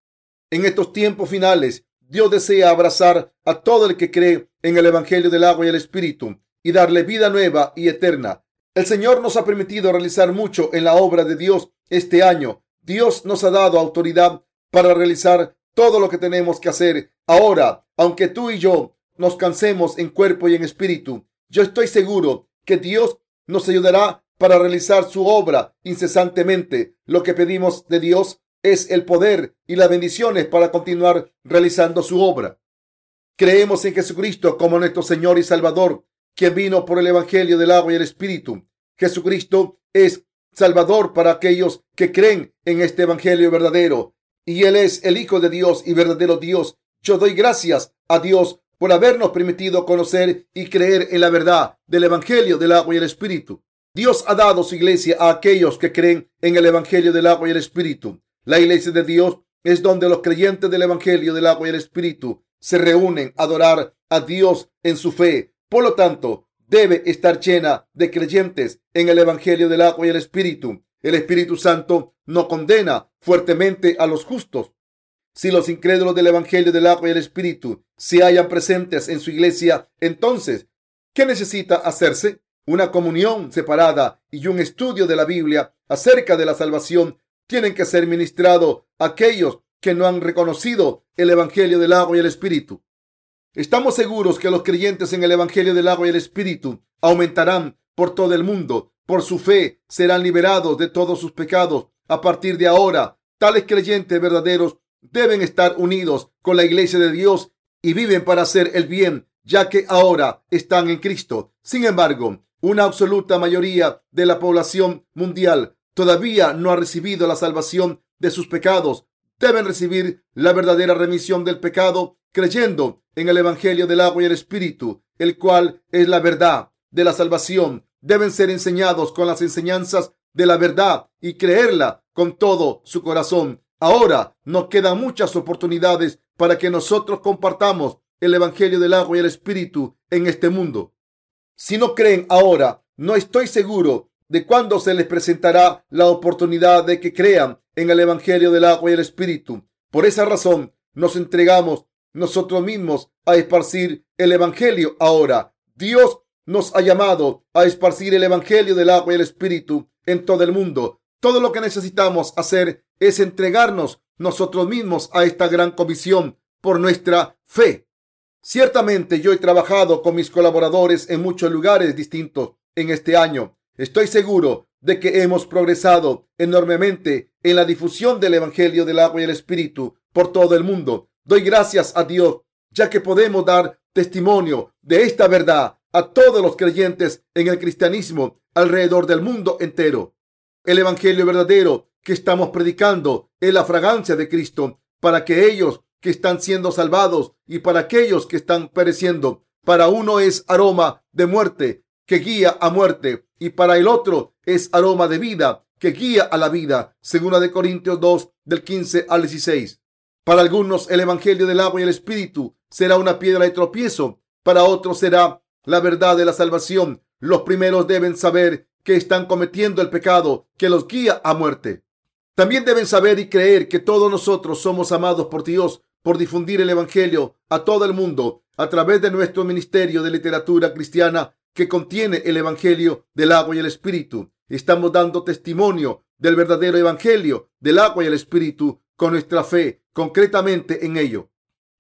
En estos tiempos finales, Dios desea abrazar a todo el que cree en el Evangelio del agua y el Espíritu y darle vida nueva y eterna. El Señor nos ha permitido realizar mucho en la obra de Dios este año. Dios nos ha dado autoridad para realizar todo lo que tenemos que hacer. Ahora, aunque tú y yo nos cansemos en cuerpo y en espíritu, yo estoy seguro que Dios nos ayudará para realizar su obra incesantemente. Lo que pedimos de Dios es el poder y las bendiciones para continuar realizando su obra. Creemos en Jesucristo como nuestro Señor y Salvador, quien vino por el Evangelio del agua y el Espíritu. Jesucristo es Salvador para aquellos que creen en este Evangelio verdadero. Y Él es el Hijo de Dios y verdadero Dios. Yo doy gracias a Dios por habernos permitido conocer y creer en la verdad del Evangelio del agua y el Espíritu. Dios ha dado su iglesia a aquellos que creen en el Evangelio del agua y el Espíritu. La iglesia de Dios es donde los creyentes del Evangelio del agua y el Espíritu se reúnen a adorar a Dios en su fe. Por lo tanto, debe estar llena de creyentes en el Evangelio del agua y el Espíritu. El Espíritu Santo no condena fuertemente a los justos. Si los incrédulos del Evangelio del agua y el Espíritu se hallan presentes en su iglesia, entonces, ¿qué necesita hacerse? una comunión separada y un estudio de la Biblia acerca de la salvación tienen que ser ministrados a aquellos que no han reconocido el Evangelio del agua y el Espíritu. Estamos seguros que los creyentes en el Evangelio del agua y el Espíritu aumentarán por todo el mundo. Por su fe serán liberados de todos sus pecados. A partir de ahora, tales creyentes verdaderos deben estar unidos con la iglesia de Dios y viven para hacer el bien, ya que ahora están en Cristo. Sin embargo, una absoluta mayoría de la población mundial todavía no ha recibido la salvación de sus pecados. Deben recibir la verdadera remisión del pecado creyendo en el Evangelio del agua y el Espíritu, el cual es la verdad de la salvación. Deben ser enseñados con las enseñanzas de la verdad y creerla con todo su corazón. Ahora nos quedan muchas oportunidades para que nosotros compartamos el Evangelio del agua y el Espíritu en este mundo. Si no creen ahora, no estoy seguro de cuándo se les presentará la oportunidad de que crean en el Evangelio del agua y el Espíritu. Por esa razón, nos entregamos nosotros mismos a esparcir el Evangelio ahora. Dios nos ha llamado a esparcir el Evangelio del agua y el Espíritu en todo el mundo. Todo lo que necesitamos hacer es entregarnos nosotros mismos a esta gran comisión por nuestra fe. Ciertamente yo he trabajado con mis colaboradores en muchos lugares distintos en este año. Estoy seguro de que hemos progresado enormemente en la difusión del Evangelio del agua y el Espíritu por todo el mundo. Doy gracias a Dios, ya que podemos dar testimonio de esta verdad a todos los creyentes en el cristianismo alrededor del mundo entero. El Evangelio verdadero que estamos predicando es la fragancia de Cristo para que ellos que están siendo salvados y para aquellos que están pereciendo. Para uno es aroma de muerte que guía a muerte y para el otro es aroma de vida que guía a la vida, según de Corintios 2 del 15 al 16. Para algunos el evangelio del agua y el espíritu será una piedra de tropiezo, para otros será la verdad de la salvación. Los primeros deben saber que están cometiendo el pecado que los guía a muerte. También deben saber y creer que todos nosotros somos amados por Dios por difundir el Evangelio a todo el mundo a través de nuestro Ministerio de Literatura Cristiana que contiene el Evangelio del agua y el Espíritu. Estamos dando testimonio del verdadero Evangelio del agua y el Espíritu con nuestra fe concretamente en ello.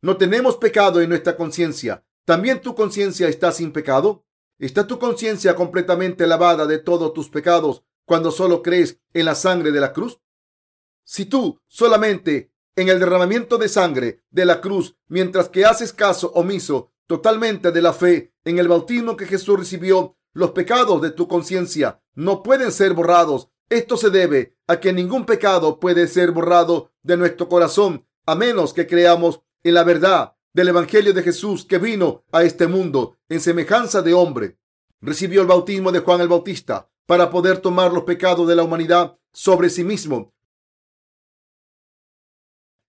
No tenemos pecado en nuestra conciencia. ¿También tu conciencia está sin pecado? ¿Está tu conciencia completamente lavada de todos tus pecados cuando solo crees en la sangre de la cruz? Si tú solamente en el derramamiento de sangre de la cruz, mientras que haces caso omiso totalmente de la fe en el bautismo que Jesús recibió, los pecados de tu conciencia no pueden ser borrados. Esto se debe a que ningún pecado puede ser borrado de nuestro corazón a menos que creamos en la verdad del Evangelio de Jesús que vino a este mundo en semejanza de hombre. Recibió el bautismo de Juan el Bautista para poder tomar los pecados de la humanidad sobre sí mismo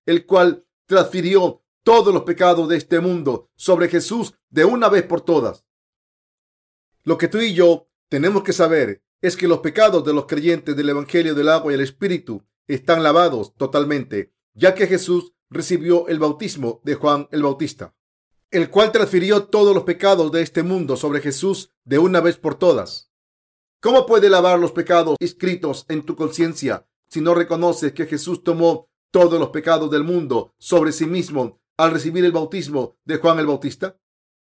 el cual transfirió todos los pecados de este mundo sobre Jesús de una vez por todas. Lo que tú y yo tenemos que saber es que los pecados de los creyentes del Evangelio del agua y el Espíritu están lavados totalmente, ya que Jesús recibió el bautismo de Juan el Bautista, el cual transfirió todos los pecados de este mundo sobre Jesús de una vez por todas. ¿Cómo puede lavar los pecados escritos en tu conciencia si no reconoces que Jesús tomó todos los pecados del mundo sobre sí mismo al recibir el bautismo de Juan el Bautista?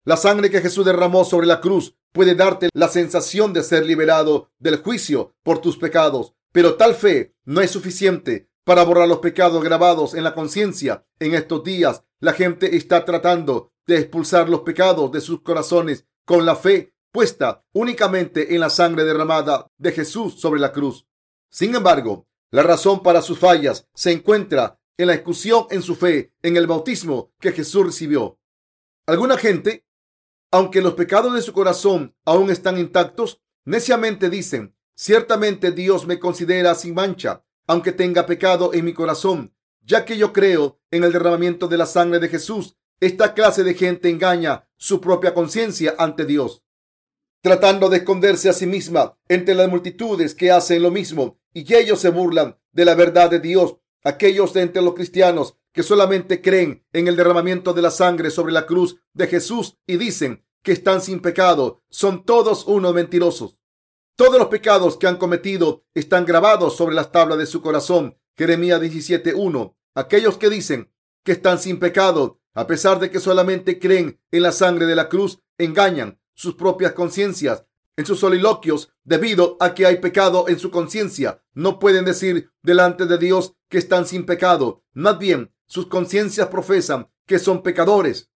La sangre que Jesús derramó sobre la cruz puede darte la sensación de ser liberado del juicio por tus pecados, pero tal fe no es suficiente para borrar los pecados grabados en la conciencia. En estos días, la gente está tratando de expulsar los pecados de sus corazones con la fe puesta únicamente en la sangre derramada de Jesús sobre la cruz. Sin embargo, la razón para sus fallas se encuentra en la exclusión en su fe en el bautismo que Jesús recibió. Alguna gente, aunque los pecados de su corazón aún están intactos, neciamente dicen, ciertamente Dios me considera sin mancha, aunque tenga pecado en mi corazón, ya que yo creo en el derramamiento de la sangre de Jesús. Esta clase de gente engaña su propia conciencia ante Dios, tratando de esconderse a sí misma entre las multitudes que hacen lo mismo y ellos se burlan de la verdad de Dios. Aquellos de entre los cristianos que solamente creen en el derramamiento de la sangre sobre la cruz de Jesús y dicen que están sin pecado, son todos unos mentirosos. Todos los pecados que han cometido están grabados sobre las tablas de su corazón. Jeremías 17.1. Aquellos que dicen que están sin pecado, a pesar de que solamente creen en la sangre de la cruz, engañan sus propias conciencias en sus soliloquios debido a que hay pecado en su conciencia. No pueden decir delante de Dios que están sin pecado. Más bien, sus conciencias profesan que son pecadores.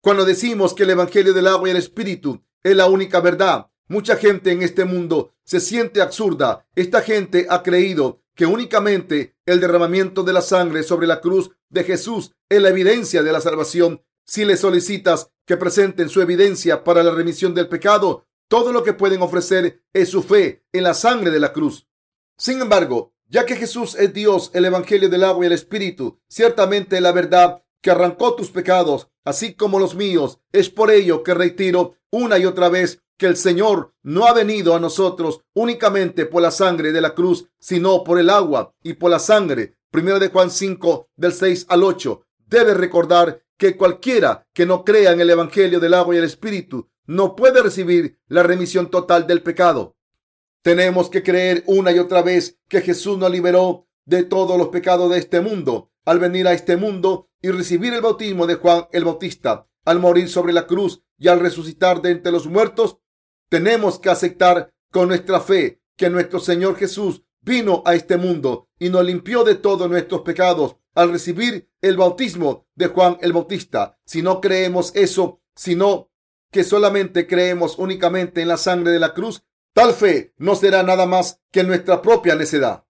Cuando decimos que el Evangelio del agua y el Espíritu es la única verdad, mucha gente en este mundo se siente absurda. Esta gente ha creído que únicamente el derramamiento de la sangre sobre la cruz de Jesús es la evidencia de la salvación. Si le solicitas que presenten su evidencia para la remisión del pecado, todo lo que pueden ofrecer es su fe en la sangre de la cruz. Sin embargo, ya que Jesús es Dios, el Evangelio del agua y el Espíritu, ciertamente la verdad que arrancó tus pecados, así como los míos, es por ello que reitero una y otra vez que el Señor no ha venido a nosotros únicamente por la sangre de la cruz, sino por el agua y por la sangre. Primero de Juan 5, del 6 al 8. Debes recordar que cualquiera que no crea en el Evangelio del agua y el Espíritu no puede recibir la remisión total del pecado. Tenemos que creer una y otra vez que Jesús nos liberó de todos los pecados de este mundo al venir a este mundo y recibir el bautismo de Juan el Bautista, al morir sobre la cruz y al resucitar de entre los muertos. Tenemos que aceptar con nuestra fe que nuestro Señor Jesús vino a este mundo y nos limpió de todos nuestros pecados al recibir el bautismo de Juan el Bautista. Si no creemos eso, sino que solamente creemos únicamente en la sangre de la cruz, tal fe no será nada más que nuestra propia necedad.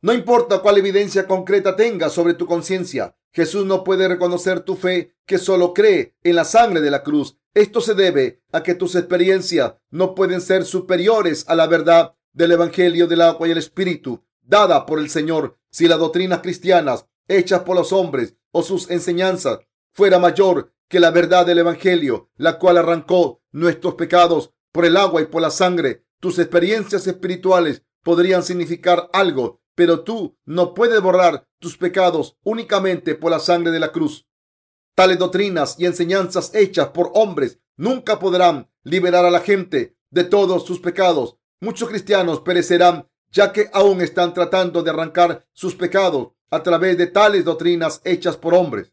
No importa cuál evidencia concreta tengas sobre tu conciencia, Jesús no puede reconocer tu fe que solo cree en la sangre de la cruz. Esto se debe a que tus experiencias no pueden ser superiores a la verdad del Evangelio del agua y el Espíritu dada por el Señor. Si las doctrinas cristianas hechas por los hombres o sus enseñanzas fuera mayor que la verdad del Evangelio, la cual arrancó nuestros pecados por el agua y por la sangre. Tus experiencias espirituales podrían significar algo, pero tú no puedes borrar tus pecados únicamente por la sangre de la cruz. Tales doctrinas y enseñanzas hechas por hombres nunca podrán liberar a la gente de todos sus pecados. Muchos cristianos perecerán ya que aún están tratando de arrancar sus pecados a través de tales doctrinas hechas por hombres.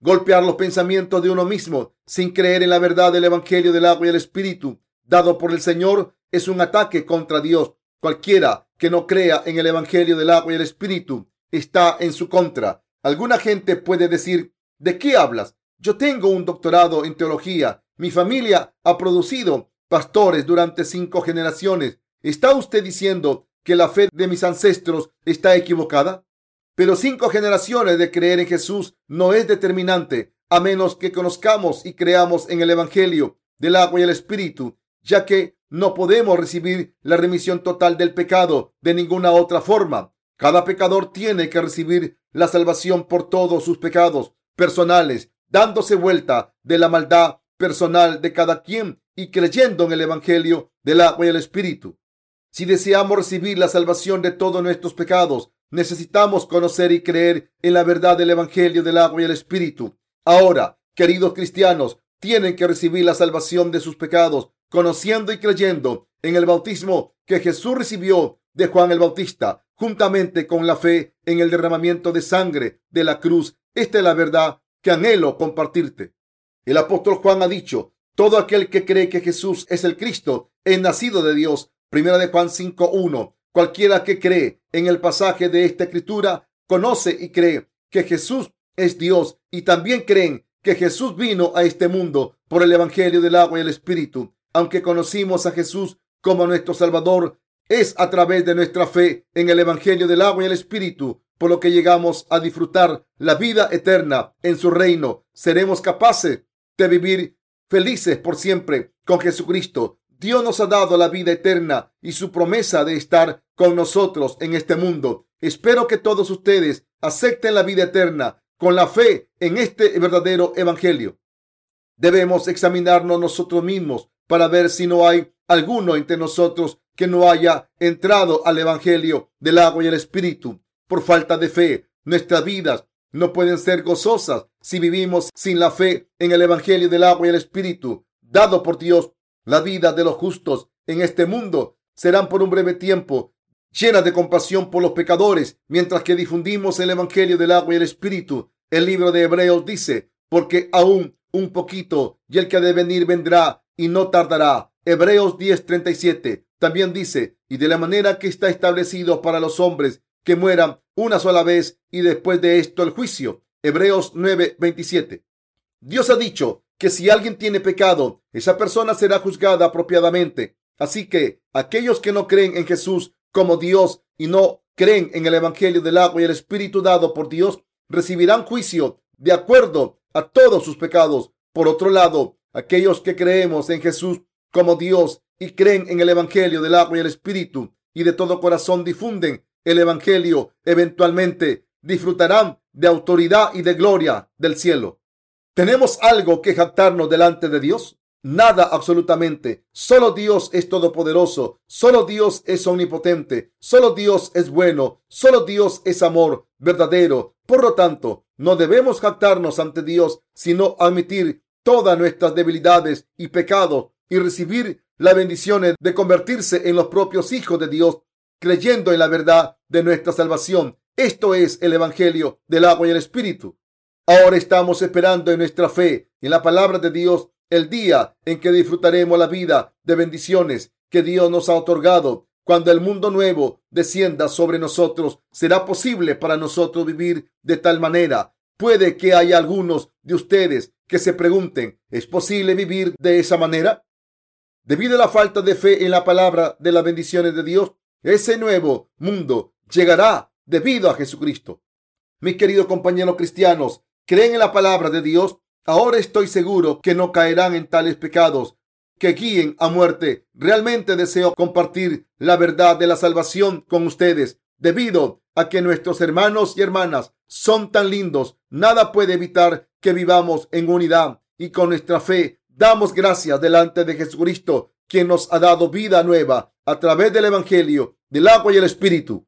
Golpear los pensamientos de uno mismo sin creer en la verdad del Evangelio del agua y el Espíritu dado por el Señor es un ataque contra Dios. Cualquiera que no crea en el Evangelio del agua y el Espíritu está en su contra. Alguna gente puede decir, ¿de qué hablas? Yo tengo un doctorado en teología. Mi familia ha producido pastores durante cinco generaciones. ¿Está usted diciendo que la fe de mis ancestros está equivocada? Pero cinco generaciones de creer en Jesús no es determinante a menos que conozcamos y creamos en el Evangelio del agua y el Espíritu, ya que no podemos recibir la remisión total del pecado de ninguna otra forma. Cada pecador tiene que recibir la salvación por todos sus pecados personales, dándose vuelta de la maldad personal de cada quien y creyendo en el Evangelio del agua y el Espíritu. Si deseamos recibir la salvación de todos nuestros pecados, necesitamos conocer y creer en la verdad del Evangelio del agua y el Espíritu. Ahora, queridos cristianos, tienen que recibir la salvación de sus pecados, conociendo y creyendo en el bautismo que Jesús recibió de Juan el Bautista. juntamente con la fe en el derramamiento de sangre de la cruz. Esta es la verdad que anhelo compartirte. El apóstol Juan ha dicho, todo aquel que cree que Jesús es el Cristo es nacido de Dios. Primera de Juan 5.1. Cualquiera que cree en el pasaje de esta escritura conoce y cree que Jesús es Dios y también creen que Jesús vino a este mundo por el Evangelio del agua y el Espíritu. Aunque conocimos a Jesús como nuestro Salvador, es a través de nuestra fe en el Evangelio del agua y el Espíritu por lo que llegamos a disfrutar la vida eterna en su reino. Seremos capaces de vivir felices por siempre con Jesucristo. Dios nos ha dado la vida eterna y su promesa de estar con nosotros en este mundo. Espero que todos ustedes acepten la vida eterna con la fe en este verdadero evangelio. Debemos examinarnos nosotros mismos para ver si no hay alguno entre nosotros que no haya entrado al evangelio del agua y el espíritu por falta de fe. Nuestras vidas no pueden ser gozosas si vivimos sin la fe en el evangelio del agua y el espíritu dado por Dios. La vida de los justos en este mundo serán por un breve tiempo llenas de compasión por los pecadores, mientras que difundimos el Evangelio del agua y el Espíritu. El libro de Hebreos dice, porque aún un poquito y el que ha de venir vendrá y no tardará. Hebreos 10:37 también dice, y de la manera que está establecido para los hombres que mueran una sola vez y después de esto el juicio. Hebreos 9:27. Dios ha dicho que si alguien tiene pecado, esa persona será juzgada apropiadamente. Así que aquellos que no creen en Jesús como Dios y no creen en el Evangelio del agua y el Espíritu dado por Dios, recibirán juicio de acuerdo a todos sus pecados. Por otro lado, aquellos que creemos en Jesús como Dios y creen en el Evangelio del agua y el Espíritu y de todo corazón difunden el Evangelio, eventualmente disfrutarán de autoridad y de gloria del cielo. ¿Tenemos algo que jactarnos delante de Dios? Nada absolutamente. Solo Dios es todopoderoso. Solo Dios es omnipotente. Solo Dios es bueno. Solo Dios es amor verdadero. Por lo tanto, no debemos jactarnos ante Dios, sino admitir todas nuestras debilidades y pecados y recibir la bendición de convertirse en los propios hijos de Dios, creyendo en la verdad de nuestra salvación. Esto es el Evangelio del agua y el Espíritu. Ahora estamos esperando en nuestra fe en la palabra de Dios el día en que disfrutaremos la vida de bendiciones que Dios nos ha otorgado. Cuando el mundo nuevo descienda sobre nosotros, será posible para nosotros vivir de tal manera. Puede que haya algunos de ustedes que se pregunten, ¿es posible vivir de esa manera? Debido a la falta de fe en la palabra de las bendiciones de Dios, ese nuevo mundo llegará debido a Jesucristo. Mis queridos compañeros cristianos, ¿creen en la palabra de Dios? Ahora estoy seguro que no caerán en tales pecados que guíen a muerte. Realmente deseo compartir la verdad de la salvación con ustedes. Debido a que nuestros hermanos y hermanas son tan lindos, nada puede evitar que vivamos en unidad y con nuestra fe damos gracias delante de Jesucristo, quien nos ha dado vida nueva a través del Evangelio, del agua y el Espíritu.